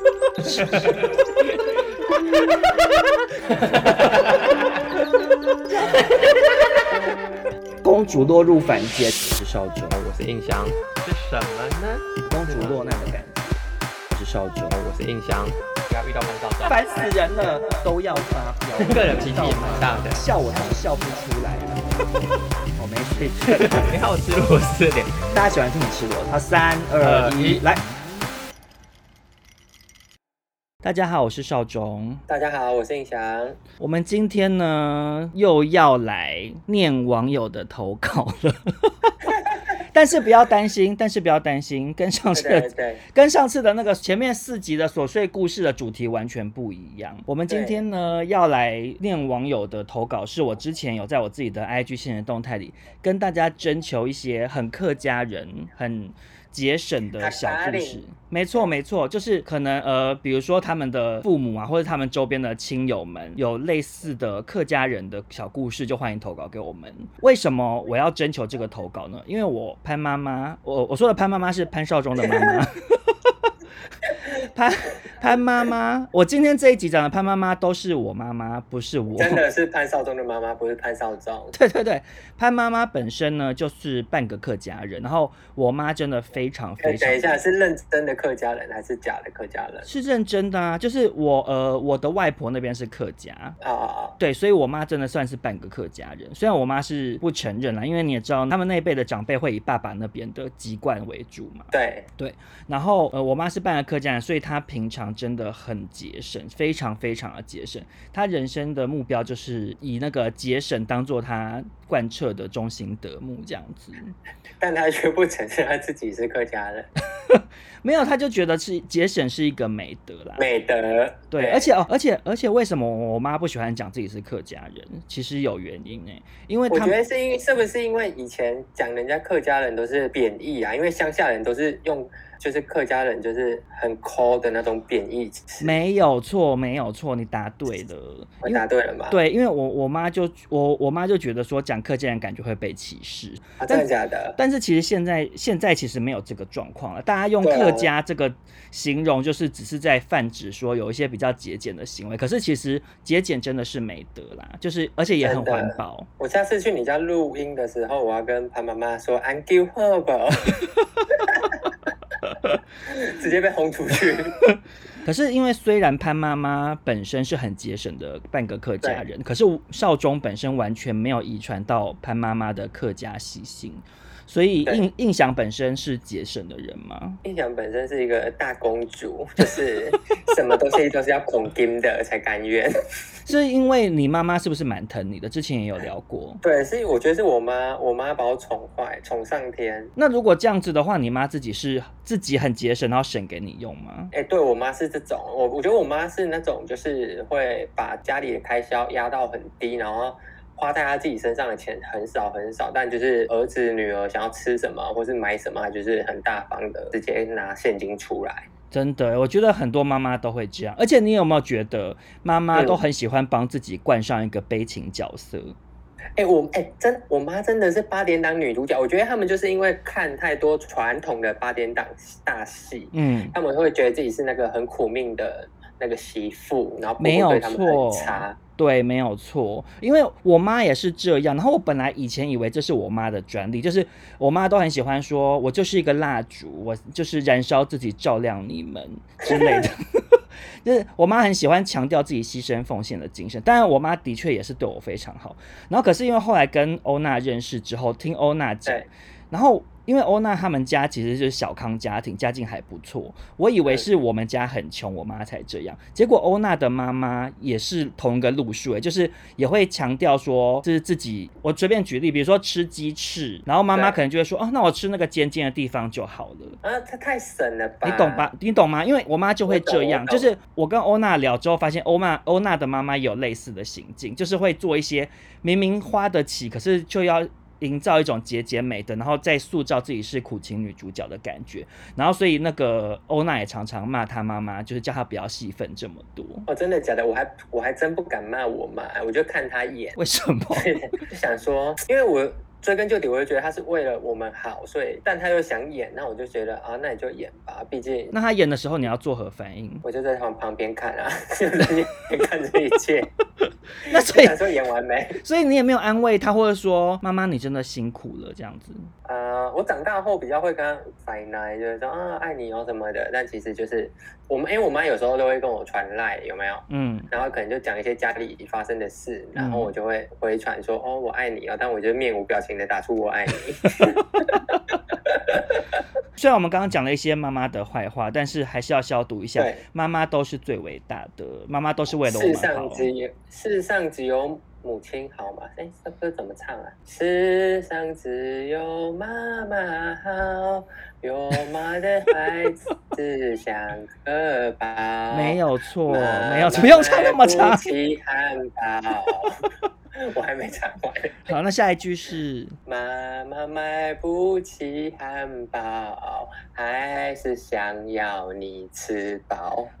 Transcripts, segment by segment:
公主落入凡间，我是少主，我是印象，是什么呢？公主落难的感觉。我是少主，我是印象，不要遇到潘少中，烦死人了，都要发飙。个人脾气也蛮大的，笑我都笑不出来了。我没事，你好吃螺丝脸，大家喜欢听你吃螺丝。好，三二一，来。大家好，我是邵忠。大家好，我是印翔。我们今天呢又要来念网友的投稿了，但是不要担心，但是不要担心，跟上次的，对对对，跟上次的那个前面四集的琐碎故事的主题完全不一样。我们今天呢要来念网友的投稿，是我之前有在我自己的 IG 限时动态里跟大家征求一些很客家人很。节省的小故事，没错没错，就是可能呃，比如说他们的父母啊，或者他们周边的亲友们有类似的客家人的小故事，就欢迎投稿给我们。为什么我要征求这个投稿呢？因为我潘妈妈，我我说的潘妈妈是潘少忠的妈妈。潘潘妈妈，我今天这一集讲的潘妈妈都是我妈妈，不是我。真的是潘少忠的妈妈，不是潘少忠。对对对，潘妈妈本身呢就是半个客家人，然后我妈真的非常非常。等一下，是认真的客家人还是假的客家人？是认真的啊，就是我呃我的外婆那边是客家啊啊啊，对，所以我妈真的算是半个客家人。虽然我妈是不承认啦，因为你也知道，他们那一辈的长辈会以爸爸那边的籍贯为主嘛。对对，然后呃我妈是半个客家人，所以她平常真的很节省，非常非常的节省。他人生的目标就是以那个节省当做他贯彻的中心德目这样子。但他却不承认他自己是客家人，没有，他就觉得是节省是一个美德啦。美德，对，对而且哦，而且而且为什么我妈不喜欢讲自己是客家人？其实有原因呢，因为我觉得是因为是不是因为以前讲人家客家人都是贬义啊？因为乡下人都是用。就是客家人，就是很抠的那种贬义词。没有错，没有错，你答对了。我答对了吗？对，因为我我妈就我我妈就觉得说讲客家人感觉会被歧视。啊，真的假的？但是其实现在现在其实没有这个状况了。大家用客家这个形容，就是只是在泛指说有一些比较节俭的行为。可是其实节俭真的是美德啦，就是而且也很环保。我下次去你家录音的时候，我要跟潘妈妈说安 n 喝吧。直接被轰出去。可是因为虽然潘妈妈本身是很节省的半个客家人，可是少中本身完全没有遗传到潘妈妈的客家习性。所以印印象本身是节省的人吗？印象本身是一个大公主，就是什么东西都是要捧金的才甘愿。是因为你妈妈是不是蛮疼你的？之前也有聊过。对，是我觉得是我妈，我妈把我宠坏，宠上天。那如果这样子的话，你妈自己是自己很节省，然后省给你用吗？哎、欸，对我妈是这种，我我觉得我妈是那种，就是会把家里的开销压到很低，然后。花在他自己身上的钱很少很少，但就是儿子女儿想要吃什么或是买什么，就是很大方的直接拿现金出来。真的，我觉得很多妈妈都会这样。而且你有没有觉得妈妈都很喜欢帮自己冠上一个悲情角色？哎、欸，我哎、欸、真，我妈真的是八点档女主角。我觉得他们就是因为看太多传统的八点档大戏，嗯，他们会觉得自己是那个很苦命的那个媳妇，然后婆婆对他们很差。对，没有错，因为我妈也是这样。然后我本来以前以为这是我妈的专利，就是我妈都很喜欢说，我就是一个蜡烛，我就是燃烧自己照亮你们之类的。就是我妈很喜欢强调自己牺牲奉献的精神。当然，我妈的确也是对我非常好。然后，可是因为后来跟欧娜认识之后，听欧娜讲，然后。因为欧娜他们家其实就是小康家庭，家境还不错。我以为是我们家很穷，我妈才这样。结果欧娜的妈妈也是同一个路数，哎，就是也会强调说，就是自己。我随便举例，比如说吃鸡翅，然后妈妈可能就会说，哦，那我吃那个尖尖的地方就好了。啊，她太省了吧？你懂吧？你懂吗？因为我妈就会这样，就是我跟欧娜聊之后，发现欧娜欧娜的妈妈有类似的行径，就是会做一些明明花得起，可是就要。营造一种节俭美的，然后再塑造自己是苦情女主角的感觉，然后所以那个欧娜也常常骂她妈妈，就是叫她不要戏份这么多。哦，真的假的？我还我还真不敢骂我妈，我就看她一眼。为什么？就想说，因为我追根究底，我就觉得他是为了我们好，所以但他又想演，那我就觉得啊，那你就演吧，毕竟。那他演的时候你要作何反应？我就在旁旁边看啊，你 看这一切。那所以说演完没？所以你也没有安慰他，或者说妈妈你真的辛苦了这样子。呃，我长大后比较会跟他反映，就是说啊爱你哦什么的，但其实就是我们，因为我妈有时候都会跟我传赖，有没有？嗯，然后可能就讲一些家里发生的事，然后我就会回传说哦我爱你哦，但我就面无表情的打出我爱你。虽然我们刚刚讲了一些妈妈的坏话，但是还是要消毒一下，妈妈都是最伟大的，妈妈都是为了我们好。世上只有世上只有。母亲好嘛？哎，这歌怎么唱啊？世上只有妈妈好，有妈的孩子像个宝。没有错，没有错，不用唱那么长。起汉堡，我还没唱完。好，那下一句是：妈妈买不起汉堡，还是想要你吃饱。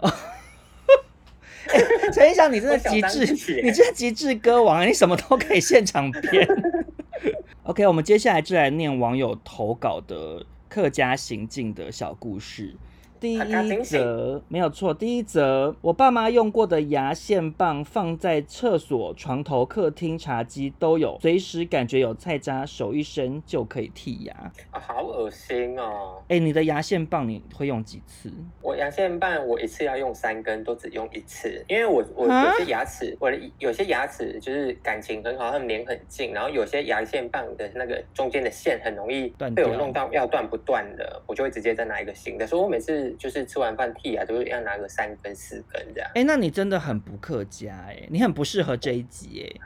陈昱翔，你真的极致，你真的极致歌王，你什么都可以现场编。OK，我们接下来就来念网友投稿的客家行进的小故事。第一则没有错，第一则我爸妈用过的牙线棒放在厕所、床头、客厅、茶几都有，随时感觉有菜渣，手一伸就可以剔牙。啊，好恶心哦！哎、欸，你的牙线棒你会用几次？我牙线棒我一次要用三根，都只用一次，因为我我有些牙齿，我的有些牙齿就是感情很好，它们连很近，然后有些牙线棒的那个中间的线很容易被我弄到要断不断的，我就会直接再拿一个新的，所以我每次。就是吃完饭剔牙，都是要拿个三根四根这样。哎、欸，那你真的很不客家哎、欸，你很不适合这一集哎、欸，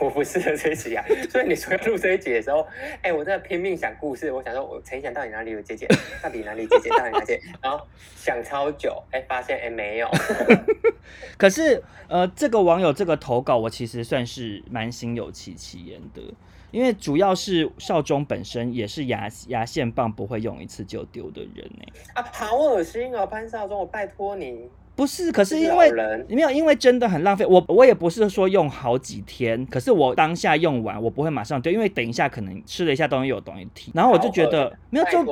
我不适合这一集啊。所以你说要录这一集的时候，哎、欸，我在拼命想故事，我想说我陈昱翔到底哪里有姐姐，到底哪里姐姐，到底哪里，然后想超久，哎、欸，发现哎、欸、没有。可是呃，这个网友这个投稿，我其实算是蛮心有戚戚焉的。因为主要是少中本身也是牙牙线棒不会用一次就丢的人呢。啊，好恶心哦，潘少忠，我拜托你。不是，可是因为没有，因为真的很浪费。我我也不是说用好几天，可是我当下用完，我不会马上丢，因为等一下可能吃了一下东西有东西提，然后我就觉得没有重，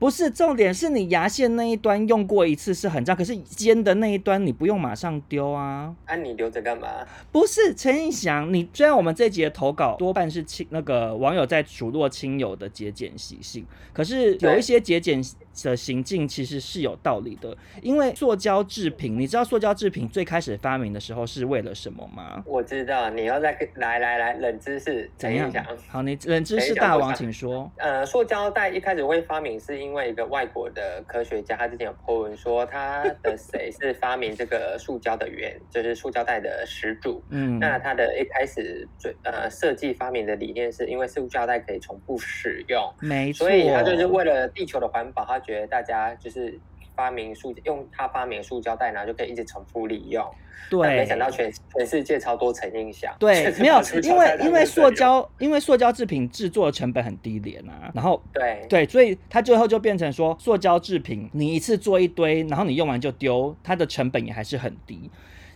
不是重点是你牙线那一端用过一次是很脏，可是尖的那一端你不用马上丢啊。啊，你留着干嘛？不是陈昱翔，你虽然我们这集的投稿多半是亲那个网友在数落亲友的节俭习性，可是有一些节俭的行径其实是有道理的，因为塑胶制品。你知道塑胶制品最开始发明的时候是为了什么吗？我知道，你要再来来来冷知识怎样讲？好，你冷知识大王，请说。呃，塑胶袋一开始会发明是因为一个外国的科学家，他之前有 po 文说他的 谁是发明这个塑胶的源，就是塑胶袋的始祖。嗯，那他的一开始最呃设计发明的理念是因为塑胶袋可以重复使用，没错，所以他就是为了地球的环保，他觉得大家就是。发明塑用他发明塑胶袋，然后就可以一直重复利用。对，没想到全全世界超多层印象。对，没有，因为因为塑胶因为塑胶制品制作的成本很低廉啊，然后对对，所以它最后就变成说，塑胶制品你一次做一堆，然后你用完就丢，它的成本也还是很低。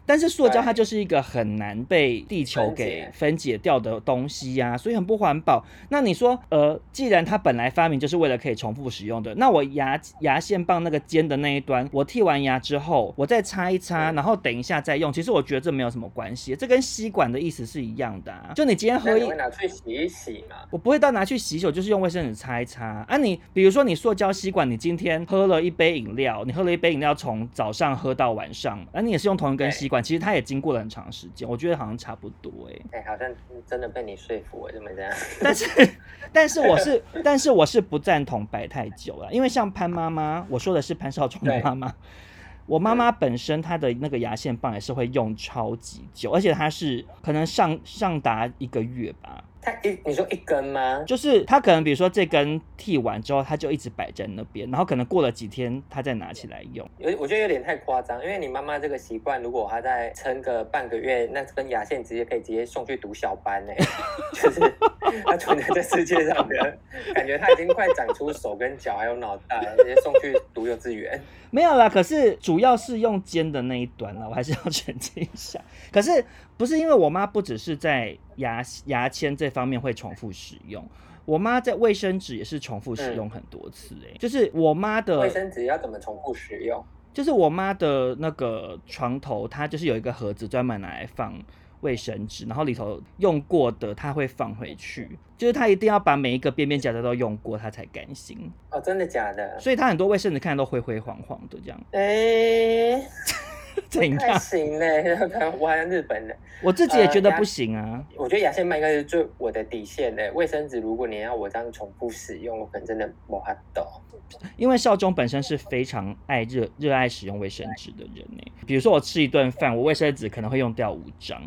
但是塑胶它就是一个很难被地球给分解掉的东西呀、啊，所以很不环保。那你说，呃，既然它本来发明就是为了可以重复使用的，那我牙牙线棒那个尖的那一端，我剃完牙之后，我再擦一擦，然后等一下再用。其实我觉得这没有什么关系，这跟吸管的意思是一样的啊。就你今天喝一，会拿去洗一洗嘛？我不会到拿去洗手，就是用卫生纸擦一擦啊。你比如说你塑胶吸管，你今天喝了一杯饮料，你喝了一杯饮料从早上喝到晚上，而你也是用同一根吸管，其实他也经过了很长时间，我觉得好像差不多哎、欸，哎、欸，好像真的被你说服了，怎么这样。但是，但是我是，但是我是不赞同摆太久了，因为像潘妈妈，我说的是潘少忠的妈妈，我妈妈本身她的那个牙线棒也是会用超级久，而且她是可能上上达一个月吧。他一你说一根吗？就是他可能比如说这根剃完之后，他就一直摆在那边，然后可能过了几天，他再拿起来用。有我觉得有点太夸张，因为你妈妈这个习惯，如果她再撑个半个月，那根牙线直接可以直接送去读小班呢。就是他存在这世界上的感觉，他已经快长出手跟脚还有脑袋，直接送去读幼稚园。没有啦，可是主要是用尖的那一端啦，我还是要澄清一下。可是不是因为我妈不只是在牙牙签这方面会重复使用，我妈在卫生纸也是重复使用很多次，哎、嗯，就是我妈的卫生纸要怎么重复使用？就是我妈的那个床头，它就是有一个盒子专门拿来放卫生纸，然后里头用过的他会放回去，就是他一定要把每一个边边角角都用过，他才甘心。哦，真的假的？所以他很多卫生纸看都灰灰黄黄的这样。哎、欸。怎样？太行嘞！我还日本的，我自己也觉得不行啊。呃、我觉得牙线棒应该是最我的底线嘞。卫生纸，如果你要我这样重复使用，我可能真的没办法。因为少中本身是非常爱热热爱使用卫生纸的人呢。比如说我吃一顿饭，我卫生纸可能会用掉五张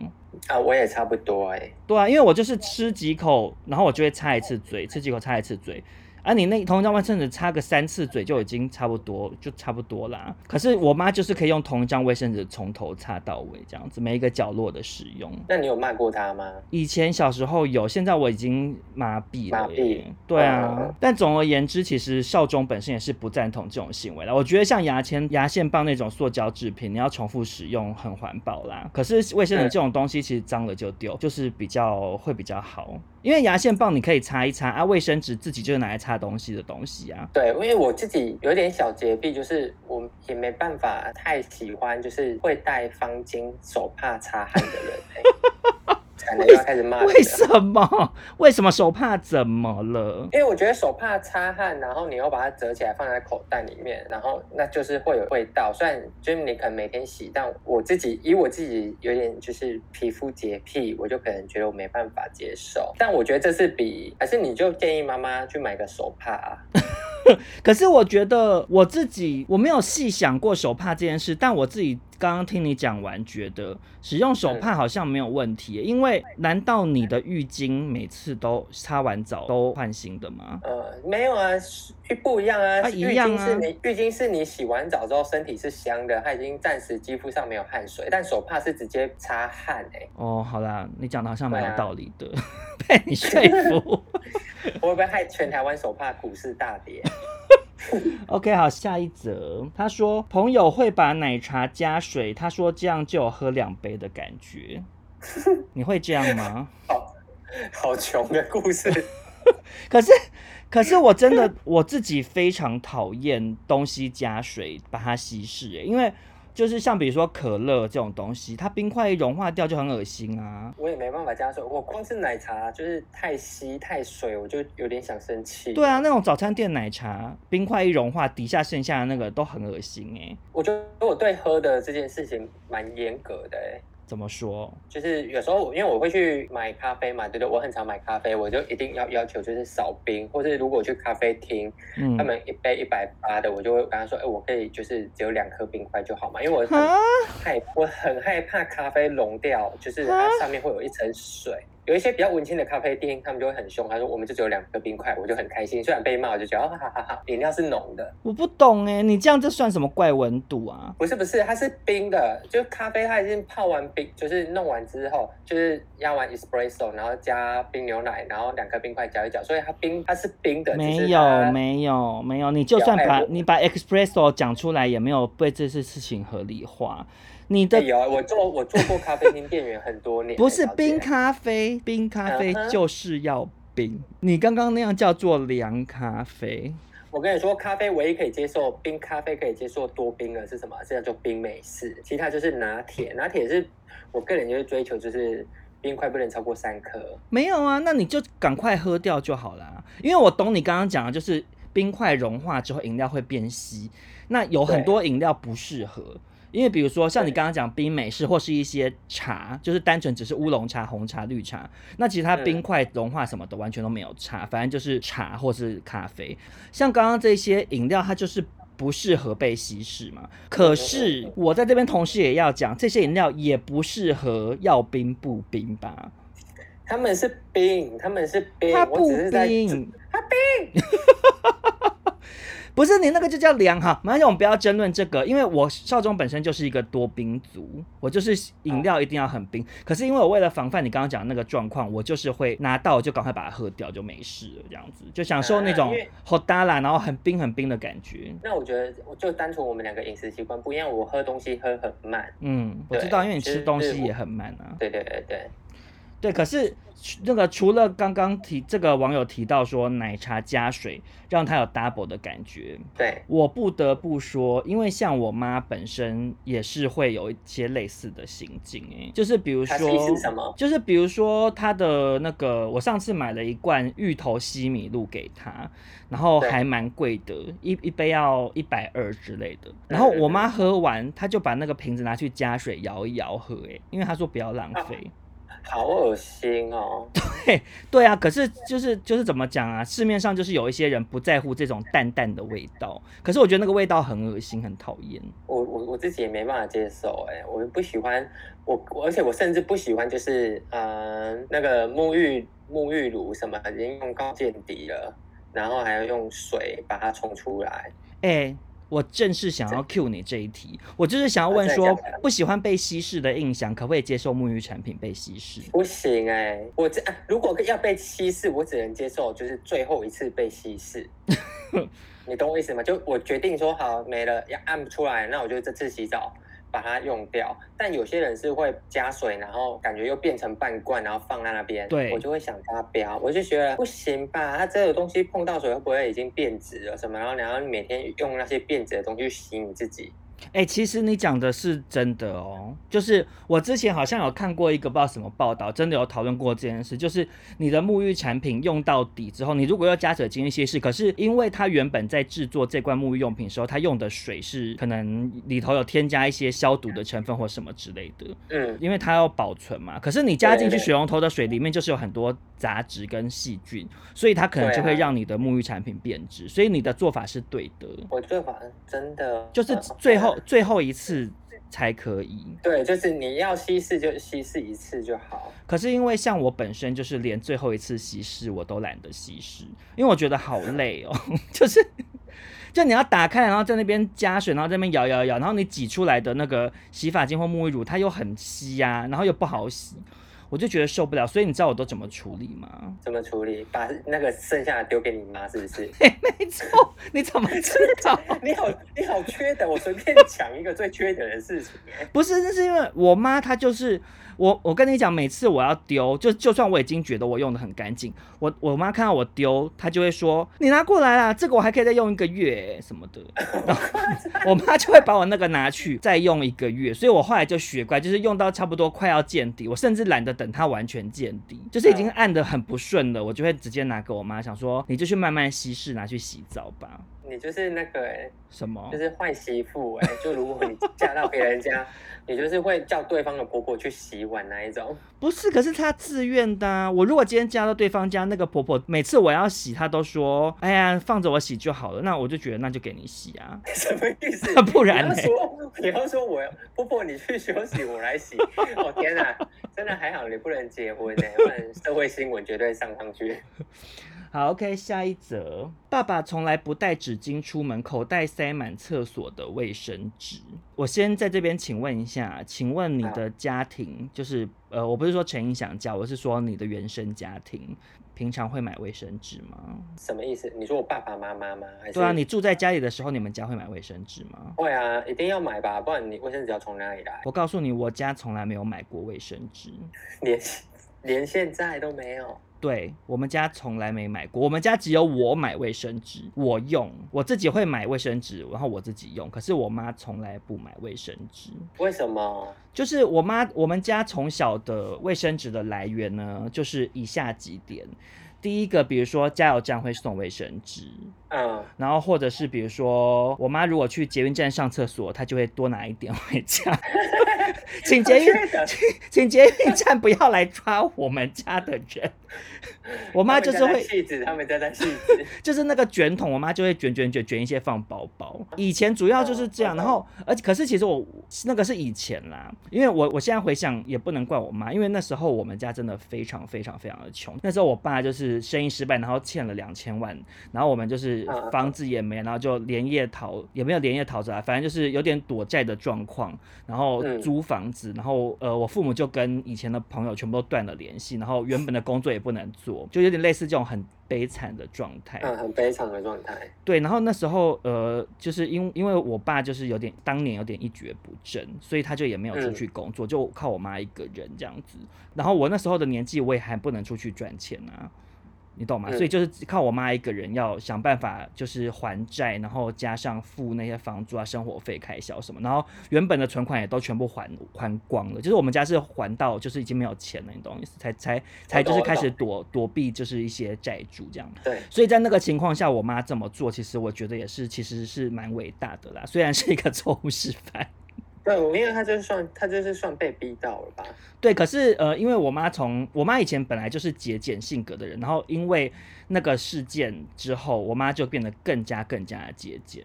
啊。我也差不多哎。对啊，因为我就是吃几口，然后我就会擦一次嘴，吃几口擦一次嘴。啊，你那同一张卫生纸擦个三次嘴就已经差不多，就差不多啦。可是我妈就是可以用同一张卫生纸从头擦到尾这样子，每一个角落的使用。那你有骂过她吗？以前小时候有，现在我已经麻痹了。麻痹。对啊。嗯、但总而言之，其实少中本身也是不赞同这种行为的。我觉得像牙签、牙线棒那种塑胶制品，你要重复使用很环保啦。可是卫生纸这种东西，其实脏了就丢，就是比较会比较好。因为牙线棒你可以擦一擦啊，卫生纸自己就是拿来擦东西的东西啊。对，因为我自己有点小洁癖，就是我也没办法太喜欢，就是会带方巾手帕擦汗的人。又要开始骂。为什么？为什么手帕怎么了？因为我觉得手帕擦汗，然后你又把它折起来放在口袋里面，然后那就是会有味道。虽然就是你可能每天洗，但我自己以我自己有点就是皮肤洁癖，我就可能觉得我没办法接受。但我觉得这是比还是你就建议妈妈去买个手帕啊。可是我觉得我自己我没有细想过手帕这件事，但我自己。刚刚听你讲完，觉得使用手帕好像没有问题，嗯，因为难道你的浴巾每次都擦完澡都换新的吗？呃，没有啊，不一样啊，啊一样啊。浴巾是你浴巾是你洗完澡之后身体是香的，它已经暂时肌肤上没有汗水，但手帕是直接擦汗哎。哦，好啦，你讲的好像蛮有道理的，啊、被你说服。我会不会害全台湾手帕股市大跌？OK，好，下一则。他说朋友会把奶茶加水，他说这样就有喝两杯的感觉。你会这样吗？好，好穷的故事。可是，可是我真的我自己非常讨厌东西加水把它稀释，因为。就是像比如说可乐这种东西，它冰块一融化掉就很恶心啊。我也没办法加水，我光是奶茶就是太稀太水，我就有点想生气。对啊，那种早餐店奶茶冰块一融化，底下剩下的那个都很恶心哎。我觉得我对喝的这件事情蛮严格的哎。怎么说？就是有时候，因为我会去买咖啡嘛，对不对？我很常买咖啡，我就一定要要求就是少冰，或是如果去咖啡厅，嗯，他们一杯一百八的，我就会跟他说，哎，我可以就是只有两颗冰块就好嘛，因为我很害我很害怕咖啡融掉，就是它上面会有一层水。有一些比较文青的咖啡店，他们就会很凶，他说我们就只有两个冰块，我就很开心。虽然被骂，我就觉得哈哈哈哈，饮料是浓的。我不懂哎，你这样这算什么怪温度啊？不是不是，它是冰的，就咖啡它已经泡完冰，就是弄完之后，就是压完 espresso，然后加冰牛奶，然后两颗冰块搅一搅，所以它冰它是冰的。没有没有没有，你就算把你把 espresso 讲出来，也没有被这些事情合理化。你的、欸、有我做我做过咖啡厅店员很多年，不是冰咖啡，冰咖啡就是要冰。Uh-huh. 你刚刚那样叫做凉咖啡。我跟你说，咖啡唯一可以接受冰咖啡可以接受多冰的是什么？是叫做冰美式，其他就是拿铁。拿铁是我个人就是追求就是冰块不能超过三颗。没有啊，那你就赶快喝掉就好了。因为我懂你刚刚讲的，就是冰块融化之后饮料会变稀，那有很多饮料不适合。因为比如说像你刚刚讲冰美式或是一些茶，就是单纯只是乌龙茶、红茶、绿茶，那其实它冰块融化什么的完全都没有差，反正就是茶或是咖啡。像刚刚这些饮料，它就是不适合被稀释嘛。可是我在这边同时也要讲，这些饮料也不适合要冰不冰吧？他们是冰，他们是冰，他不冰，他冰。不是你那个就叫凉哈，马上我们不要争论这个，因为我少中本身就是一个多冰族，我就是饮料一定要很冰。可是因为我为了防范你刚刚讲的那个状况，我就是会拿到就赶快把它喝掉，就没事了，这样子就享受那种好大啦，然后很冰很冰的感觉。那我觉得就单纯我们两个饮食习惯不一样，我喝东西喝很慢。嗯，我知道，因为你吃东西也很慢啊。对对对对。对，可是。那个除了刚刚提这个网友提到说奶茶加水让它有 double 的感觉，对，我不得不说，因为像我妈本身也是会有一些类似的行径，哎，就是比如说，就是比如说她的那个，我上次买了一罐芋头西米露给她，然后还蛮贵的，一一杯要一百二之类的，然后我妈喝完，她就把那个瓶子拿去加水摇一摇喝，哎，因为她说不要浪费。啊好恶心哦！对对啊，可是就是就是怎么讲啊？市面上就是有一些人不在乎这种淡淡的味道，可是我觉得那个味道很恶心，很讨厌。我我我自己也没办法接受，哎，我不喜欢我，而且我甚至不喜欢，就是呃那个沐浴沐浴乳什么已经用高见底了，然后还要用水把它冲出来，哎。我正是想要 cue 你这一题，我就是想要问说，不喜欢被稀释的印象，可不可以接受沐浴产品被稀释？不行哎、欸，我这如果要被稀释，我只能接受就是最后一次被稀释。你懂我意思吗？就我决定说好没了，要按不出来，那我就这次洗澡。把它用掉，但有些人是会加水，然后感觉又变成半罐，然后放在那边。对，我就会想发飙，我就觉得不行吧，它这个东西碰到水会不会已经变质了什么？然后然后你每天用那些变质的东西去洗你自己。哎、欸，其实你讲的是真的哦，就是我之前好像有看过一个不知道什么报道，真的有讨论过这件事，就是你的沐浴产品用到底之后，你如果要加水进行稀释，可是因为它原本在制作这罐沐浴用品的时候，它用的水是可能里头有添加一些消毒的成分或什么之类的，嗯，因为它要保存嘛，可是你加进去水龙头的水里面就是有很多杂质跟细菌，所以它可能就会让你的沐浴产品变质，所以你的做法是对的。我做法真的就是最后。最后一次才可以，对，就是你要稀释就稀释一次就好。可是因为像我本身就是连最后一次稀释我都懒得稀释，因为我觉得好 累哦，就是就你要打开，然后在那边加水，然后在那边摇摇摇，然后你挤出来的那个洗发精或沐浴乳它又很稀呀、啊，然后又不好洗。我就觉得受不了，所以你知道我都怎么处理吗？怎么处理？把那个剩下的丢给你妈，是不是？欸、没错，你怎么知道？你好，你好缺德！我随便 讲一个最缺德的事情。不是，那是因为我妈她就是。我我跟你讲，每次我要丢，就就算我已经觉得我用的很干净，我我妈看到我丢，她就会说：“你拿过来啦，这个我还可以再用一个月什么的。”然后我妈就会把我那个拿去再用一个月，所以我后来就学乖，就是用到差不多快要见底，我甚至懒得等它完全见底，就是已经按的很不顺了，我就会直接拿给我妈，想说你就去慢慢稀释，拿去洗澡吧。你就是那个哎、欸，什么？就是坏媳妇哎、欸，就如果你嫁到别人家。你就是会叫对方的婆婆去洗碗那一种？不是，可是她自愿的啊。我如果今天嫁到对方家，那个婆婆每次我要洗，她都说：“哎呀，放着我洗就好了。”那我就觉得那就给你洗啊。什么意思？不然呢？你要说，你要说我婆婆你去休息，我来洗。哦天哪，真的还好你不能结婚呢，不然社会新闻绝对上上去。好，OK，下一则。爸爸从来不带纸巾出门，口袋塞满厕所的卫生纸。我先在这边请问一下，请问你的家庭，就是呃，我不是说陈影响家，我是说你的原生家庭，平常会买卫生纸吗？什么意思？你说我爸爸妈妈吗？还是？对啊，你住在家里的时候，你们家会买卫生纸吗？会啊，一定要买吧，不然你卫生纸要从哪里来？我告诉你，我家从来没有买过卫生纸，连连现在都没有。对，我们家从来没买过，我们家只有我买卫生纸，我用，我自己会买卫生纸，然后我自己用。可是我妈从来不买卫生纸，为什么？就是我妈，我们家从小的卫生纸的来源呢，就是以下几点。第一个，比如说加油站会送卫生纸，嗯，然后或者是比如说我妈如果去捷运站上厕所，她就会多拿一点回家。请捷运，请请捷运站不要来抓我们家的人。我妈就是会，他们家在戏子，就是那个卷筒，我妈就会卷卷卷卷一些放包包。以前主要就是这样，然后而且可是其实我那个是以前啦，因为我我现在回想也不能怪我妈，因为那时候我们家真的非常非常非常的穷。那时候我爸就是生意失败，然后欠了两千万，然后我们就是房子也没，然后就连夜逃，也没有连夜逃出来，反正就是有点躲债的状况，然后租租房子，然后呃，我父母就跟以前的朋友全部都断了联系，然后原本的工作也不能做，就有点类似这种很悲惨的状态。嗯，很悲惨的状态。对，然后那时候呃，就是因因为我爸就是有点当年有点一蹶不振，所以他就也没有出去工作，嗯、就靠我妈一个人这样子。然后我那时候的年纪，我也还不能出去赚钱啊。你懂吗？嗯、所以就是靠我妈一个人要想办法，就是还债，然后加上付那些房租啊、生活费开销什么，然后原本的存款也都全部还还光了。就是我们家是还到就是已经没有钱了，你懂意思？才才才就是开始躲躲避，就是一些债主这样。对。所以在那个情况下，我妈这么做，其实我觉得也是其实是蛮伟大的啦。虽然是一个 错误示范。对，因为他就是算他就是算被逼到了吧？对，可是呃，因为我妈从我妈以前本来就是节俭性格的人，然后因为那个事件之后，我妈就变得更加更加的节俭。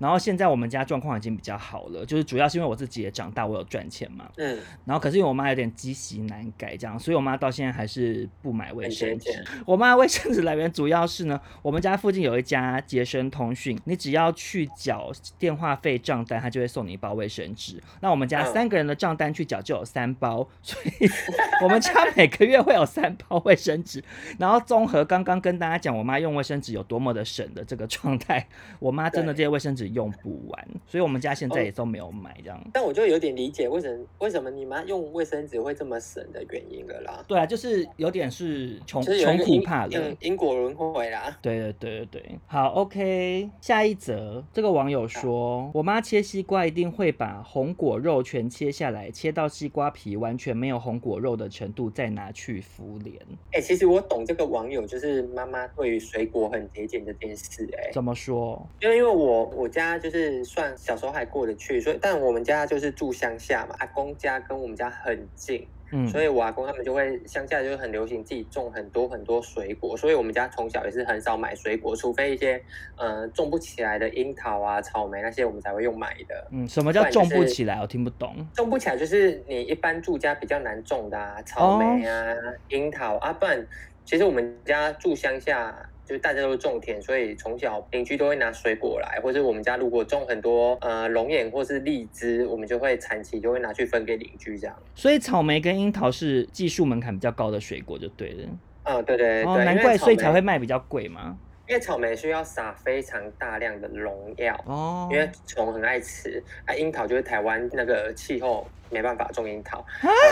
然后现在我们家状况已经比较好了，就是主要是因为我自己也长大，我有赚钱嘛。嗯。然后可是因为我妈有点积习难改，这样，所以我妈到现在还是不买卫生纸。我妈卫生纸来源主要是呢，我们家附近有一家杰生通讯，你只要去缴电话费账单，他就会送你一包卫生纸。那我们家三个人的账单去缴就有三包，所以我们家每个月会有三包卫生纸。然后综合刚刚跟大家讲，我妈用卫生纸有多么的省的这个状态，我妈真的这些卫生纸。用不完，所以我们家现在也都没有买这样。哦、但我就有点理解为什么为什么你妈用卫生纸会这么省的原因了啦。对啊，就是有点是穷穷苦怕了，因果轮回啦。对对对对对，好，OK，下一则，这个网友说，啊、我妈切西瓜一定会把红果肉全切下来，切到西瓜皮完全没有红果肉的程度，再拿去敷脸。哎、欸，其实我懂这个网友，就是妈妈对于水果很节俭这件事、欸。哎，怎么说？因为因为我我家。家就是算小时候还过得去，所以但我们家就是住乡下嘛，阿公家跟我们家很近，嗯，所以我阿公他们就会乡下就很流行自己种很多很多水果，所以我们家从小也是很少买水果，除非一些呃种不起来的樱桃啊、草莓那些，我们才会用买的。嗯，什么叫种不起来？我听不懂。种不起来就是你一般住家比较难种的啊，草莓啊、樱、哦、桃啊，不然其实我们家住乡下。就是大家都是种田，所以从小邻居都会拿水果来，或者我们家如果种很多呃龙眼或是荔枝，我们就会产期就会拿去分给邻居这样。所以草莓跟樱桃是技术门槛比较高的水果，就对了。啊、哦，对对对，哦，难怪所以才会卖比较贵嘛。因为草莓需要撒非常大量的农药哦，因为虫很爱吃。啊，樱桃就是台湾那个气候。没办法种樱桃。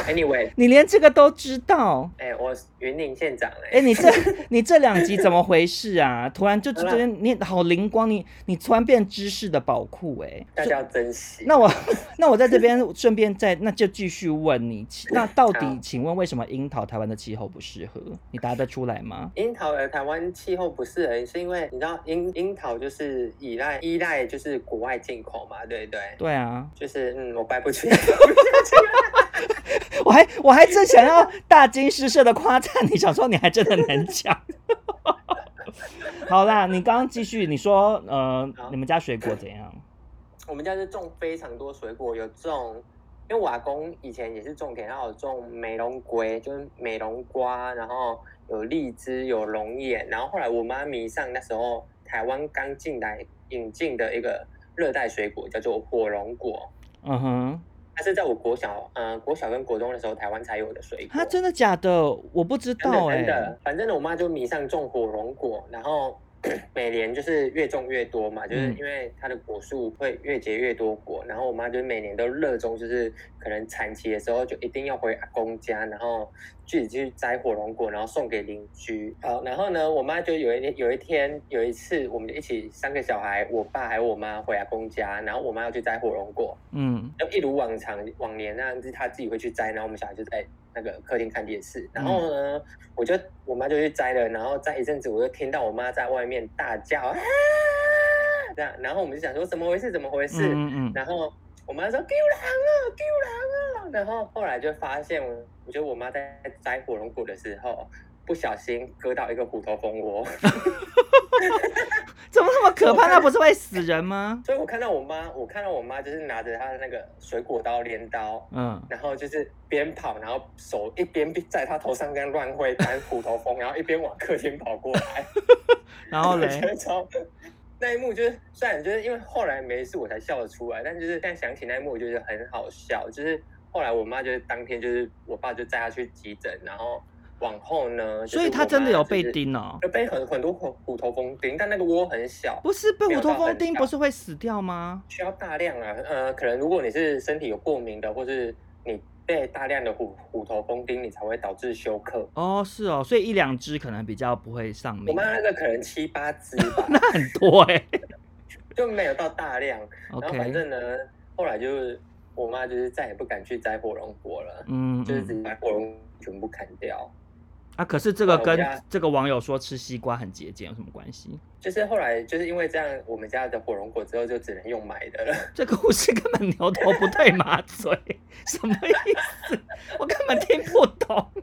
Anyway，你连这个都知道？哎、欸，我云林县长哎、欸。哎、欸，你这 你这两集怎么回事啊？突然就觉得你好灵光，你你突然变知识的宝库哎。大家要珍惜。那我 那我在这边顺便再那就继续问你，那到底请问为什么樱桃台湾的气候不适合？你答得出来吗？樱桃的台湾气候不适合，是因为你知道樱樱桃就是依赖依赖就是国外进口嘛，对不对？对啊，就是嗯，我掰不出 我还我还真想要大惊失色的夸赞你，想说你还真的能讲。好啦，你刚刚继续，你说呃，你们家水果怎样？我们家是种非常多水果，有种，因为我阿公以前也是种田，然后有种美容龟，就是美容瓜，然后有荔枝，有龙眼，然后后来我妈迷上那时候台湾刚进来引进的一个热带水果，叫做火龙果。嗯哼。它是在我国小，嗯、呃，国小跟国中的时候，台湾才有的水果。它真的假的？我不知道哎、欸。真的，反正呢，我妈就迷上种火龙果，然后。每年就是越种越多嘛，就是因为它的果树会越结越多果，然后我妈就每年都热衷，就是可能产期的时候就一定要回阿公家，然后自己去摘火龙果，然后送给邻居。好，然后呢，我妈就有一天有一天有一次，我们就一起三个小孩，我爸还有我妈回阿公家，然后我妈要去摘火龙果，嗯，就一如往常往年那样子，她自己会去摘，然后我们小孩就在。那个客厅看电视，然后呢，嗯、我就我妈就去摘了，然后摘一阵子，我就听到我妈在外面大叫啊，这样，然后我们就想说怎么回事？怎么回事？嗯嗯，然后我妈说丢狼啊，丢狼啊，然后后来就发现，我觉得我妈在摘火龙果的时候。不小心割到一个虎头蜂窝，怎么那么可怕？那不是会死人吗？所以我看到我妈，我看到我妈就是拿着她的那个水果刀、镰刀，嗯，然后就是边跑，然后手一边在她头上这样乱挥，弹虎头蜂，然后一边往客厅跑过来，然后嘞，那一幕就是，虽然就是因为后来没事我才笑得出来，但就是现在想起那一幕，我觉得很好笑。就是后来我妈就是当天就是我爸就带她去急诊，然后往后呢，所以他真的有被叮哦，就被很很多虎虎头蜂叮，但那个窝很小，不是被虎头蜂叮不是会死掉吗？需要大量啊，呃，可能如果你是身体有过敏的，或是你。被大量的虎虎头蜂叮，你才会导致休克。哦，是哦，所以一两只可能比较不会上命。我妈那个可能七八只吧，那很多哎、欸，就没有到大量。然后反正呢，后来就是我妈就是再也不敢去摘火龙果了，嗯，就是直接把火龙全部砍掉。啊！可是这个跟这个网友说吃西瓜很节俭有什么关系？就是后来就是因为这样，我们家的火龙果之后就只能用买的了。这个故事根本牛头不对马嘴，什么意思？我根本听不懂。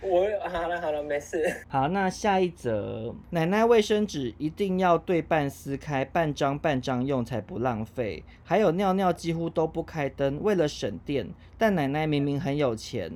我好了好了，没事。好，那下一则，奶奶卫生纸一定要对半撕开，半张半张用才不浪费。还有尿尿几乎都不开灯，为了省电。但奶奶明明很有钱。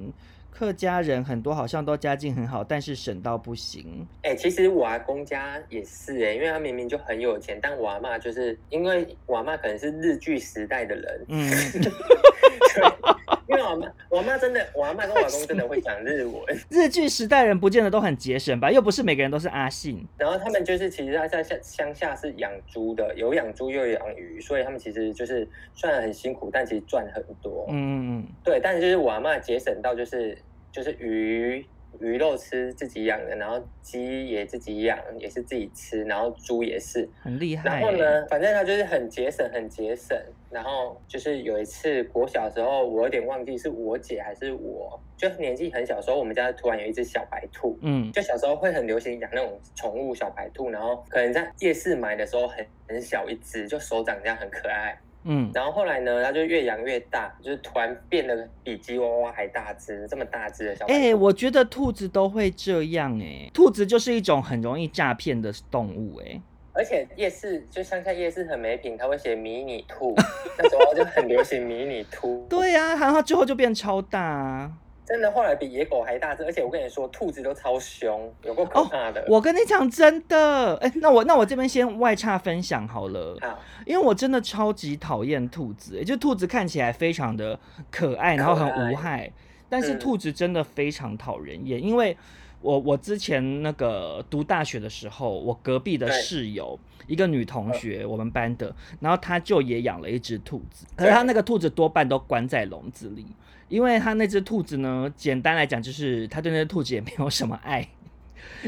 客家人很多好像都家境很好，但是省到不行。哎、欸，其实我阿公家也是哎、欸，因为他明明就很有钱，但我阿妈就是因为我阿妈可能是日剧时代的人，嗯，因为我妈，我妈真的，我阿嬷跟我老公真的会讲日文。日剧时代人不见得都很节省吧？又不是每个人都是阿信。然后他们就是其实他在乡乡下是养猪的，有养猪又有养鱼，所以他们其实就是虽然很辛苦，但其实赚很多。嗯对，但是就是我阿嬷节省到就是。就是鱼鱼肉吃自己养的，然后鸡也自己养，也是自己吃，然后猪也是很厉害。然后呢，反正他就是很节省，很节省。然后就是有一次国小的时候，我有点忘记是我姐还是我，就年纪很小的时候，我们家突然有一只小白兔。嗯，就小时候会很流行养那种宠物小白兔，然后可能在夜市买的时候很很小一只，就手掌这样很可爱。嗯，然后后来呢，它就越养越大，就是突然变得比吉娃娃还大只，这么大只的小。哎、欸，我觉得兔子都会这样哎、欸，兔子就是一种很容易诈骗的动物哎、欸。而且夜市就乡下夜市很没品，他会写迷你兔，那时候就很流行迷你兔。对呀、啊，然后最后就变超大啊。真的，后来比野狗还大只，而且我跟你说，兔子都超凶，有够可怕的。哦、我跟你讲，真的，哎，那我那我这边先外差分享好了，好，因为我真的超级讨厌兔子，就兔子看起来非常的可爱，然后很无害，但是兔子真的非常讨人厌，嗯、因为我我之前那个读大学的时候，我隔壁的室友一个女同学，我们班的，然后她就也养了一只兔子，可是她那个兔子多半都关在笼子里。因为她那只兔子呢，简单来讲就是她对那只兔子也没有什么爱，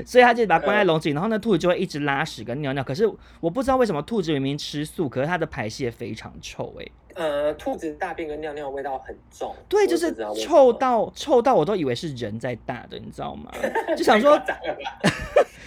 所以他就把它关在笼子里，然后那兔子就会一直拉屎跟尿尿。可是我不知道为什么兔子明明吃素，可是它的排泄非常臭哎。呃，兔子大便跟尿尿味道很重，对，就是臭到臭到我都以为是人在大的，你知道吗？就 想说。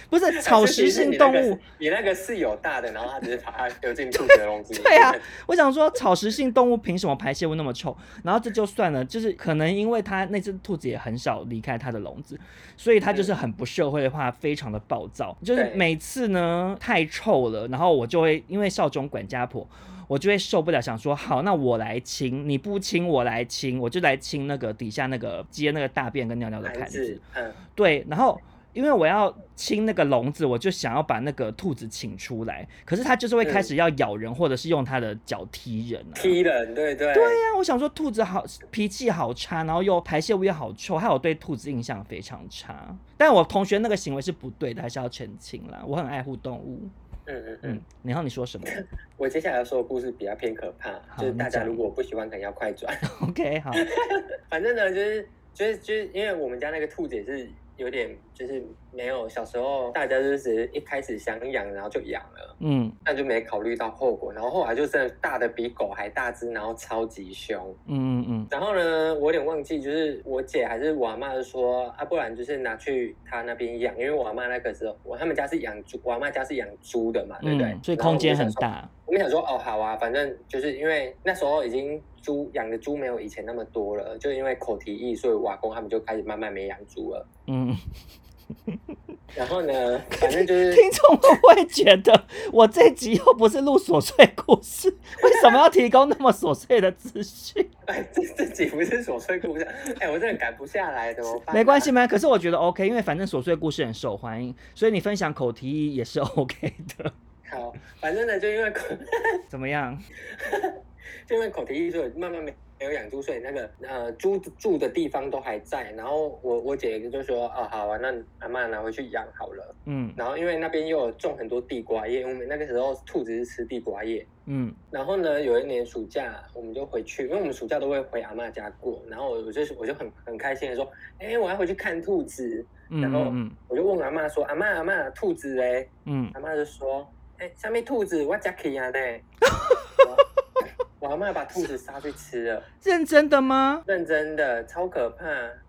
不是草食性动物，你那个是有大的，然后它只是把它丢进兔子的笼子里。对啊，我想说草食性动物凭什么排泄物那么臭？然后这就算了，就是可能因为它那只兔子也很少离开它的笼子，所以它就是很不社会的话，非常的暴躁。就是每次呢太臭了，然后我就会因为少中管家婆，我就会受不了，想说好，那我来清，你不清我来清，我就来清那个底下那个接那个大便跟尿尿的盘子。嗯，对，然后。因为我要清那个笼子，我就想要把那个兔子请出来，可是它就是会开始要咬人，嗯、或者是用它的脚踢人、啊。踢人，对对。对呀、啊，我想说兔子好脾气好差，然后又排泄物又好臭，还有对兔子印象非常差。但我同学那个行为是不对的，还是要澄清啦。我很爱护动物。嗯嗯嗯。然后你说什么？我接下来要说的故事比较偏可怕，就是大家如果不喜欢，可能要快转。OK，好。反正呢，就是就是就是，因为我们家那个兔子也是。有点就是没有小时候，大家就是一开始想养，然后就养了，嗯，那就没考虑到后果，然后后来就真的大的比狗还大只，然后超级凶，嗯嗯嗯，然后呢，我有点忘记，就是我姐还是我阿妈就说啊，不然就是拿去她那边养，因为我阿妈那个时候，我他们家是养猪，我阿妈家是养猪的嘛，对不对？所以空间很大。我们想说，哦，好啊，反正就是因为那时候已经猪养的猪没有以前那么多了，就因为口蹄疫，所以瓦工他们就开始慢慢没养猪了。嗯，然后呢，反正就是听众们会觉得我这集又不是录琐碎故事，为什么要提供那么琐碎的资讯？哎，这这集不是琐碎故事，哎，我真的赶不下来，怎么办？没关系嘛，可是我觉得 OK，因为反正琐碎故事很受欢迎，所以你分享口蹄疫也是 OK 的。好，反正呢，就因为口怎么样？就因为口蹄疫，所以慢慢没没有养猪，所以那个呃猪住的地方都还在。然后我我姐就说：“哦，好啊，那阿妈拿回去养好了。”嗯。然后因为那边又有种很多地瓜叶，我们那个时候兔子是吃地瓜叶。嗯。然后呢，有一年暑假我们就回去，因为我们暑假都会回阿妈家过。然后我就我就很很开心的说：“哎，我要回去看兔子。”然后我就问阿妈说：“阿妈阿妈，兔子嘞？”嗯。阿妈就说。哎，下面兔子我夹起啊！呢，我阿妈把兔子杀去吃了。认真的吗？认真的，超可怕。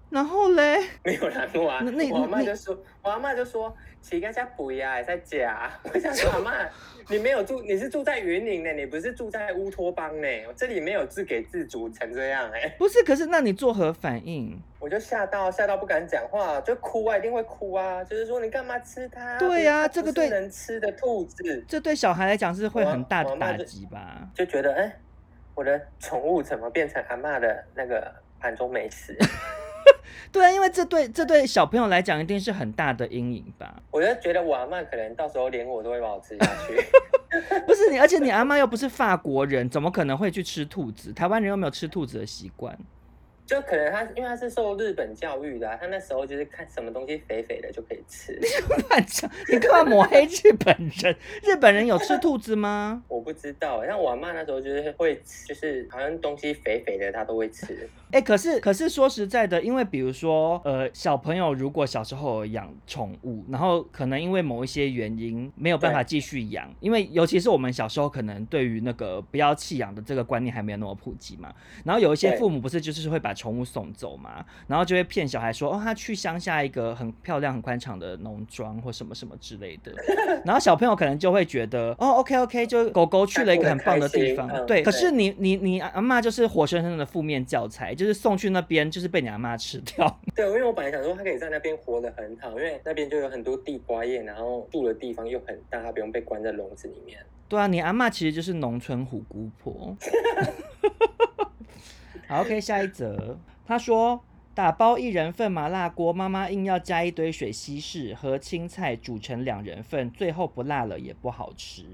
然后嘞？没有然后啊。我阿妈就说，我阿妈就说，乞丐在补呀，在家。我想说，阿妈，你没有住，你是住在云林呢，你不是住在乌托邦呢。这里没有自给自足成这样哎。不是，可是那你作何反应？我就吓到，吓到不敢讲话，就哭啊，一定会哭啊。就是说，你干嘛吃它？对呀、啊，这个对能吃的兔子，这对小孩来讲是会很大的打击吧？就觉得，哎、欸，我的宠物怎么变成阿妈的那个盘中美食？对啊，因为这对这对小朋友来讲一定是很大的阴影吧。我就觉得我阿妈可能到时候连我都会把我吃下去。不是你，而且你阿妈又不是法国人，怎么可能会去吃兔子？台湾人又没有吃兔子的习惯。就可能他，因为他是受日本教育的、啊，他那时候就是看什么东西肥肥的就可以吃。你 乱讲！你干嘛抹黑日本人？日本人有吃兔子吗？我不知道。像我妈那时候就是会，就是好像东西肥肥的，她都会吃。哎、欸，可是可是说实在的，因为比如说，呃，小朋友如果小时候养宠物，然后可能因为某一些原因没有办法继续养，因为尤其是我们小时候可能对于那个不要弃养的这个观念还没有那么普及嘛。然后有一些父母不是就是会把宠物送走嘛，然后就会骗小孩说，哦，他去乡下一个很漂亮、很宽敞的农庄或什么什么之类的，然后小朋友可能就会觉得，哦，OK OK，就狗狗去了一个很棒的地方，嗯、对。可是你你你阿妈就是活生生的负面教材，就是送去那边就是被你阿妈吃掉。对，因为我本来想说他可以在那边活得很好，因为那边就有很多地瓜叶，然后住的地方又很大，他不用被关在笼子里面。对啊，你阿妈其实就是农村虎姑婆。好，OK，下一则。他说：“打包一人份麻辣锅，妈妈硬要加一堆水稀释和青菜煮成两人份，最后不辣了也不好吃。”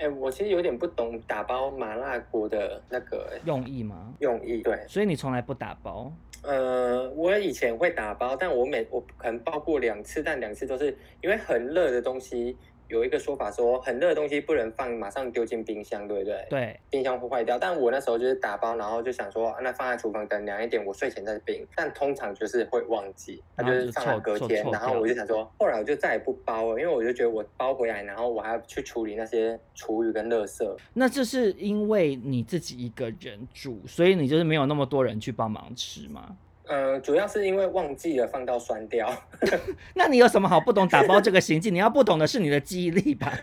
哎，我其实有点不懂打包麻辣锅的那个用意吗？用意对，所以你从来不打包？呃，我以前会打包，但我每我可能包过两次，但两次都是因为很热的东西。有一个说法说，很热的东西不能放，马上丢进冰箱，对不对？对，冰箱会坏掉。但我那时候就是打包，然后就想说，啊、那放在厨房等凉一点，我睡前再冰。但通常就是会忘记，它就是放了隔天，然后我就想说，后来我就再也不包了，因为我就觉得我包回来，然后我还要去处理那些厨余跟垃圾。那这是因为你自己一个人住，所以你就是没有那么多人去帮忙吃吗？呃，主要是因为忘记了放到酸掉。那你有什么好不懂打包这个行径？你要不懂的是你的记忆力吧？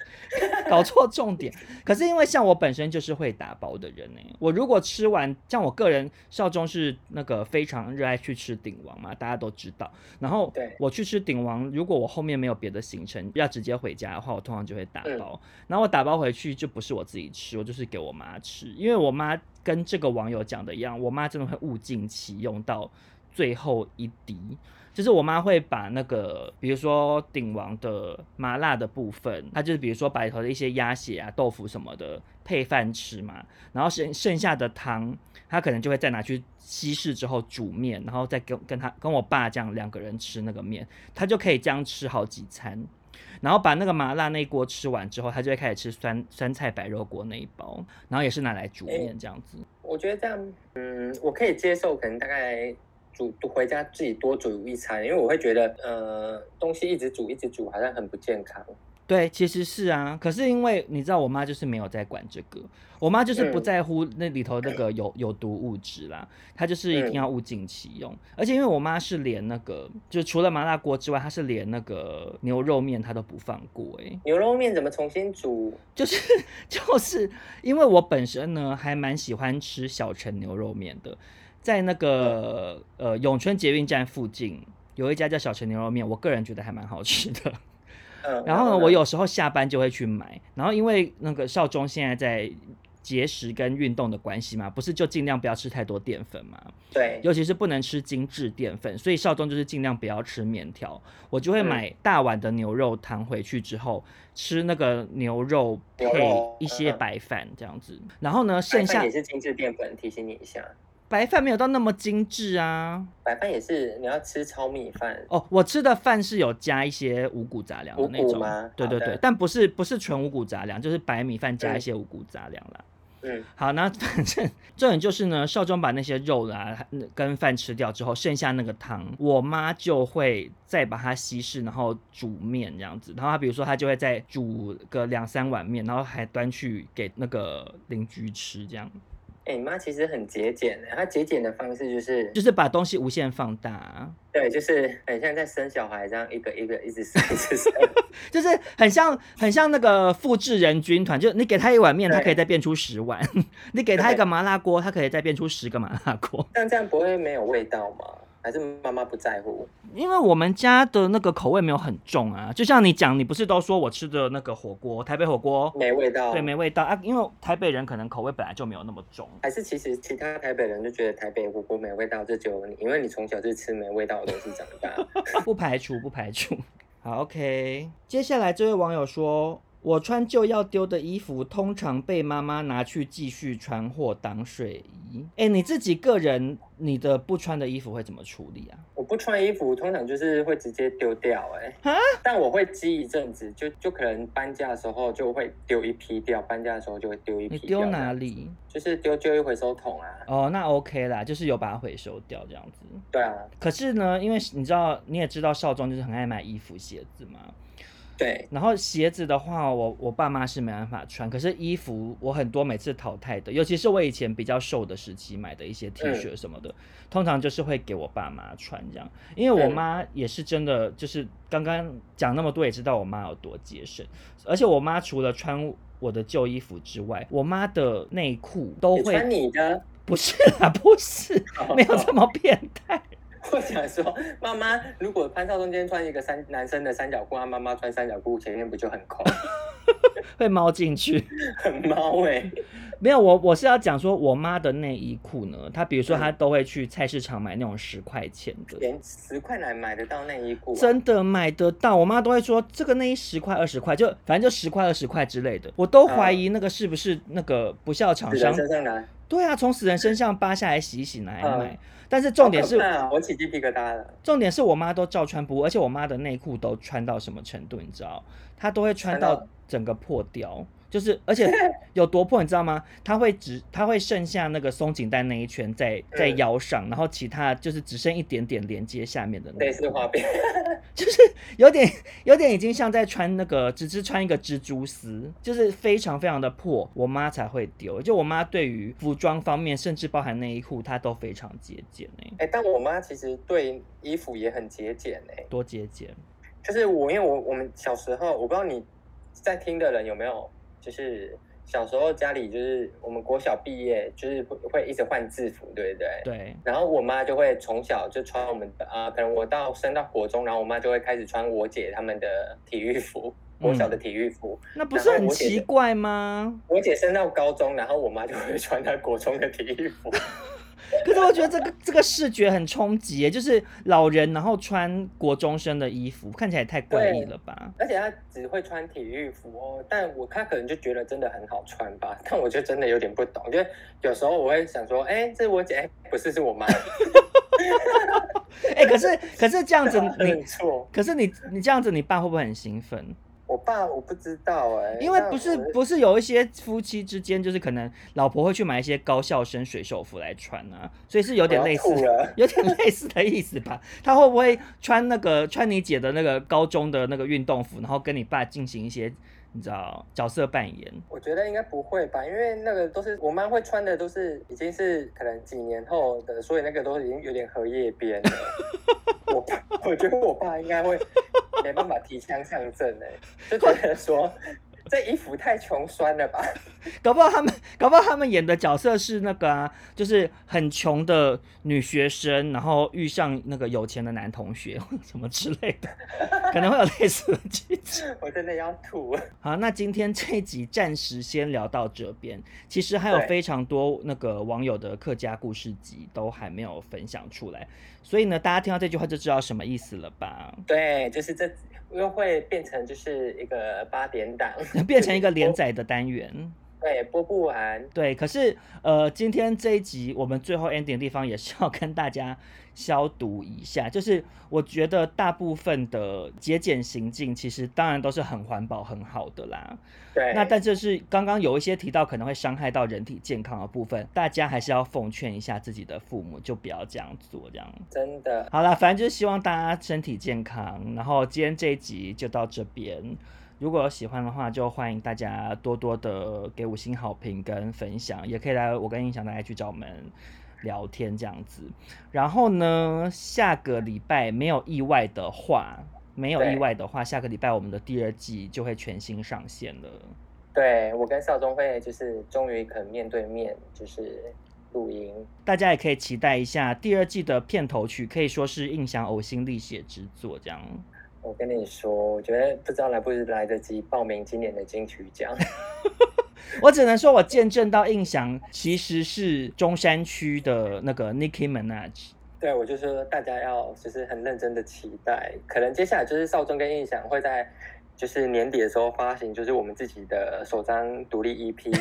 搞错重点。可是因为像我本身就是会打包的人呢，我如果吃完，像我个人少中是那个非常热爱去吃鼎王嘛，大家都知道。然后我去吃鼎王，如果我后面没有别的行程要直接回家的话，我通常就会打包。嗯、然后我打包回去就不是我自己吃，我就是给我妈吃，因为我妈跟这个网友讲的一样，我妈真的会物尽其用到。最后一滴，就是我妈会把那个，比如说鼎王的麻辣的部分，她就是比如说把里头的一些鸭血啊、豆腐什么的配饭吃嘛，然后剩剩下的汤，她可能就会再拿去稀释之后煮面，然后再跟跟她跟我爸这样两个人吃那个面，她就可以这样吃好几餐，然后把那个麻辣那一锅吃完之后，她就会开始吃酸酸菜白肉锅那一包，然后也是拿来煮面这样子。我觉得这样，嗯，我可以接受，可能大概。煮回家自己多煮一餐，因为我会觉得，呃，东西一直煮一直煮好像很不健康。对，其实是啊，可是因为你知道，我妈就是没有在管这个，我妈就是不在乎那里头那个有、嗯、有毒物质啦，她就是一定要物尽其用。嗯、而且因为我妈是连那个，就除了麻辣锅之外，她是连那个牛肉面她都不放过哎、欸。牛肉面怎么重新煮？就是 就是因为我本身呢还蛮喜欢吃小陈牛肉面的。在那个呃永春捷运站附近有一家叫小陈牛肉面，我个人觉得还蛮好吃的。然后呢，我有时候下班就会去买。然后因为那个少中现在在节食跟运动的关系嘛，不是就尽量不要吃太多淀粉嘛？对，尤其是不能吃精致淀粉，所以少中就是尽量不要吃面条。我就会买大碗的牛肉汤回去之后，吃那个牛肉配一些白饭这样子。然后呢，剩下也是精致淀粉，提醒你一下。白饭没有到那么精致啊，白饭也是你要吃糙米饭哦。我吃的饭是有加一些五谷杂粮的那种，吗对对对，但不是不是纯五谷杂粮，就是白米饭加一些五谷杂粮啦。嗯，好，那反正重点就是呢，少中把那些肉啊跟饭吃掉之后，剩下那个汤，我妈就会再把它稀释，然后煮面这样子。然后她比如说她就会再煮个两三碗面，然后还端去给那个邻居吃这样。哎，你妈其实很节俭的，她节俭的方式就是就是把东西无限放大，对，就是很像在生小孩这样，一个一个一直生，一直生，就是很像很像那个复制人军团，就你给他一碗面，他可以再变出十碗；你给他一个麻辣锅，他可以再变出十个麻辣锅。但这样不会没有味道吗？还是妈妈不在乎？因为我们家的那个口味没有很重啊，就像你讲，你不是都说我吃的那个火锅，台北火锅没味道，对，没味道啊。因为台北人可能口味本来就没有那么重，还是其实其他台北人就觉得台北火锅没味道，这就你，因为你从小就吃没味道的东西长大，不排除，不排除。好，OK，接下来这位网友说。我穿旧要丢的衣服，通常被妈妈拿去继续穿或当睡衣。哎、欸，你自己个人，你的不穿的衣服会怎么处理啊？我不穿衣服，通常就是会直接丢掉、欸。哎，但我会积一阵子，就就可能搬家的时候就会丢一批掉，搬家的时候就会丢一批。你丢哪里？就是丢旧衣回收桶啊。哦，那 OK 啦，就是有把它回收掉这样子。对啊。可是呢，因为你知道，你也知道，少壮就是很爱买衣服、鞋子嘛。对，然后鞋子的话，我我爸妈是没办法穿，可是衣服我很多每次淘汰的，尤其是我以前比较瘦的时期买的一些 T 恤什么的，嗯、通常就是会给我爸妈穿这样，因为我妈也是真的，就是刚刚讲那么多也知道我妈有多节省，而且我妈除了穿我的旧衣服之外，我妈的内裤都会穿你的，不是啊，不是，没有这么变态。我想说，妈妈如果潘少忠今天穿一个三男生的三角裤，他妈妈穿三角裤，前面不就很空？会猫进去，很猫哎、欸。没有，我我是要讲说，我妈的内衣裤呢，她比如说她都会去菜市场买那种十块钱的，连十块来买得到内衣裤、啊，真的买得到。我妈都会说这个内衣十块二十块，就反正就十块二十块之类的。我都怀疑那个是不是那个不肖厂商。对啊，从死人身上扒下来洗一洗拿来卖。但是重点是，我起鸡皮疙瘩了。重点是我妈都照穿不误，而且我妈的内裤都穿到什么程度，你知道？她都会穿到整个破掉。就是，而且 有多破，你知道吗？它会只，它会剩下那个松紧带那一圈在在腰上，嗯、然后其他就是只剩一点点连接下面的那个。类似花边，就是有点有点已经像在穿那个，只是穿一个蜘蛛丝，就是非常非常的破。我妈才会丢，就我妈对于服装方面，甚至包含内衣裤，她都非常节俭哎。哎、欸，但我妈其实对衣服也很节俭哎。多节俭？就是我，因为我我们小时候，我不知道你在听的人有没有。就是小时候家里就是我们国小毕业，就是会会一直换制服，对不对？对。然后我妈就会从小就穿我们的啊、呃，可能我到升到国中，然后我妈就会开始穿我姐他们的体育服，国小的体育服。嗯、那不是很奇怪吗？我姐升到高中，然后我妈就会穿她国中的体育服。可是我觉得这个这个视觉很冲击，就是老人然后穿国中生的衣服，看起来也太怪异了吧？而且他只会穿体育服哦，但我他可能就觉得真的很好穿吧，但我就真的有点不懂，就有时候我会想说，哎、欸，这是我姐，欸、不是，是我妈。哎、欸，可是可是这样子 你错，可是你你这样子，你爸会不会很兴奋？我爸我不知道哎、欸，因为不是不是有一些夫妻之间，就是可能老婆会去买一些高校生水手服来穿啊，所以是有点类似，有点类似的意思吧？他会不会穿那个穿你姐的那个高中的那个运动服，然后跟你爸进行一些你知道角色扮演？我觉得应该不会吧，因为那个都是我妈会穿的，都是已经是可能几年后的，所以那个都已经有点荷叶边了。我我觉得我爸应该会。没办法提枪上阵哎，就觉得说这衣服太穷酸了吧？搞不好他们，搞不好他们演的角色是那个啊，就是很穷的女学生，然后遇上那个有钱的男同学，什么之类的，可能会有类似的剧情。我真的要吐。好，那今天这一集暂时先聊到这边。其实还有非常多那个网友的客家故事集都还没有分享出来，所以呢，大家听到这句话就知道什么意思了吧？对，就是这。又会变成就是一个八点档，变成一个连载的单元。对，播不完。对，可是呃，今天这一集我们最后 ending 的地方也是要跟大家消毒一下，就是我觉得大部分的节俭行径其实当然都是很环保、很好的啦。对。那但就是刚刚有一些提到可能会伤害到人体健康的部分，大家还是要奉劝一下自己的父母，就不要这样做，这样。真的。好啦，反正就是希望大家身体健康。然后今天这一集就到这边。如果有喜欢的话，就欢迎大家多多的给五星好评跟分享，也可以来我跟印象大家去找我们聊天这样子。然后呢，下个礼拜没有意外的话，没有意外的话，下个礼拜我们的第二季就会全新上线了。对，我跟邵宗会就是终于肯面对面就是录音，大家也可以期待一下第二季的片头曲，可以说是印象呕心沥血之作这样。我跟你说，我觉得不知道来不来得及报名今年的金曲奖。我只能说，我见证到印象其实是中山区的那个 Nicki Minaj。对，我就说大家要就是很认真的期待，可能接下来就是少宗跟印象会在就是年底的时候发行，就是我们自己的首张独立 EP。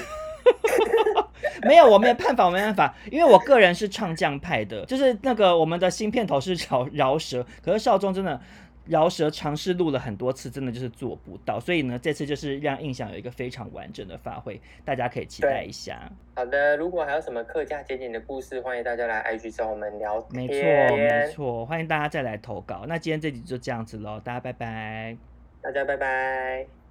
没有，我没有办法，我没办法，因为我个人是唱将派的，就是那个我们的新片头是饶饶舌，可是少宗真的。饶舌尝试录了很多次，真的就是做不到，所以呢，这次就是让印象有一个非常完整的发挥，大家可以期待一下。好的，如果还有什么客家节点的故事，欢迎大家来 IG 找我们聊天。没错，没错，欢迎大家再来投稿。那今天这集就这样子喽，大家拜拜。大家拜拜。